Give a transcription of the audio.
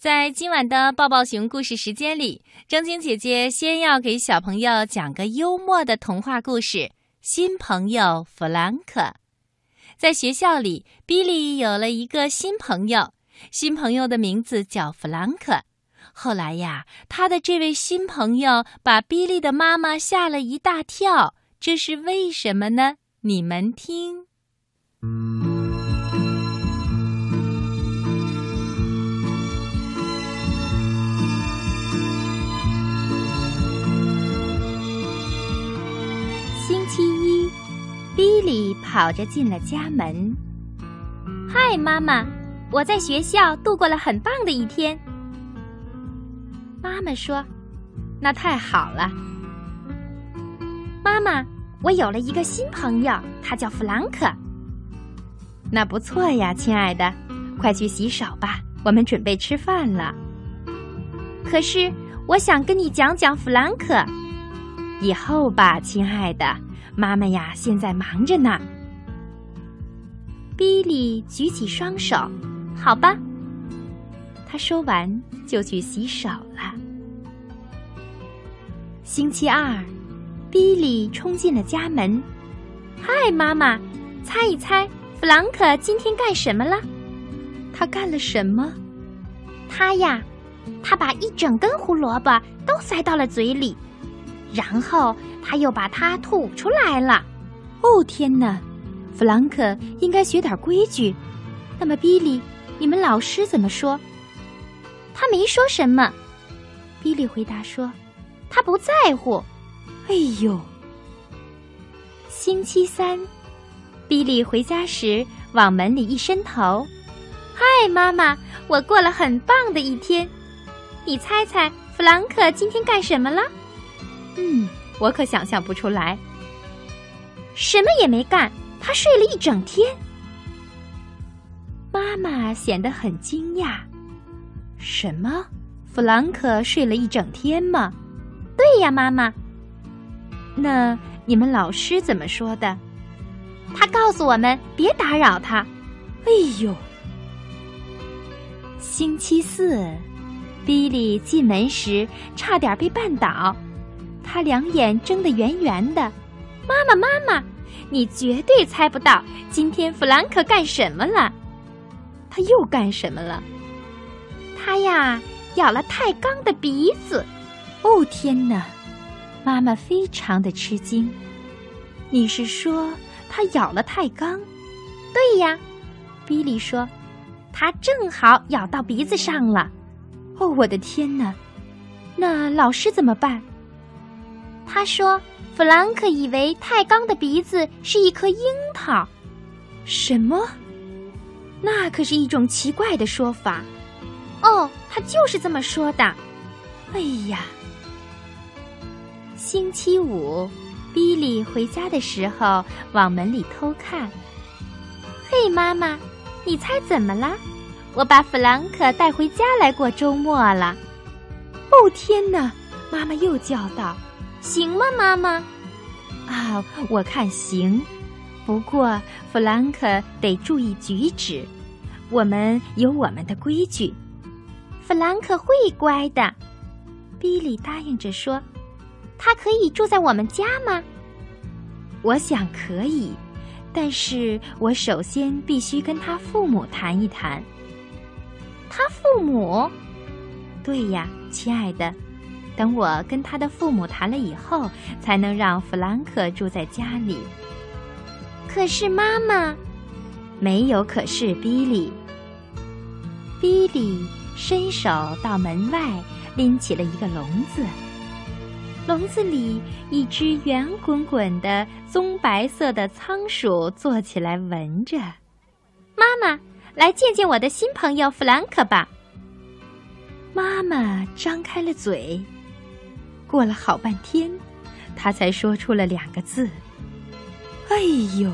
在今晚的抱抱熊故事时间里，正晶姐姐先要给小朋友讲个幽默的童话故事《新朋友弗兰克》。在学校里，比利有了一个新朋友，新朋友的名字叫弗兰克。后来呀，他的这位新朋友把比利的妈妈吓了一大跳，这是为什么呢？你们听。比利跑着进了家门。嗨，妈妈，我在学校度过了很棒的一天。妈妈说：“那太好了。”妈妈，我有了一个新朋友，他叫弗兰克。那不错呀，亲爱的，快去洗手吧，我们准备吃饭了。可是，我想跟你讲讲弗兰克。以后吧，亲爱的。妈妈呀，现在忙着呢。比利举起双手，好吧。他说完就去洗手了。星期二，比利冲进了家门。嗨，妈妈，猜一猜，弗兰克今天干什么了？他干了什么？他呀，他把一整根胡萝卜都塞到了嘴里。然后他又把它吐出来了。哦天哪，弗兰克应该学点规矩。那么，比利，你们老师怎么说？他没说什么。比利回答说：“他不在乎。”哎呦！星期三，比利回家时往门里一伸头：“嗨，妈妈，我过了很棒的一天。你猜猜，弗兰克今天干什么了？”嗯，我可想象不出来。什么也没干，他睡了一整天。妈妈显得很惊讶。什么？弗兰克睡了一整天吗？对呀，妈妈。那你们老师怎么说的？他告诉我们别打扰他。哎呦！星期四，比利进门时差点被绊倒。他两眼睁得圆圆的，妈妈，妈妈，你绝对猜不到今天弗兰克干什么了。他又干什么了？他呀，咬了泰刚的鼻子。哦天哪！妈妈非常的吃惊。你是说他咬了泰刚？对呀，比利说，他正好咬到鼻子上了。哦，我的天哪！那老师怎么办？他说：“弗兰克以为泰刚的鼻子是一颗樱桃。”什么？那可是一种奇怪的说法。哦，他就是这么说的。哎呀！星期五，比利回家的时候往门里偷看。嘿，妈妈，你猜怎么了？我把弗兰克带回家来过周末了。哦天哪！妈妈又叫道。行吗，妈妈？啊，我看行。不过弗兰克得注意举止，我们有我们的规矩。弗兰克会乖的，比利答应着说：“他可以住在我们家吗？”我想可以，但是我首先必须跟他父母谈一谈。他父母？对呀，亲爱的。等我跟他的父母谈了以后，才能让弗兰克住在家里。可是妈妈，没有可是。比利，比利伸手到门外，拎起了一个笼子。笼子里一只圆滚滚的棕白色的仓鼠坐起来闻着。妈妈，来见见我的新朋友弗兰克吧。妈妈张开了嘴。过了好半天，他才说出了两个字：“哎呦。”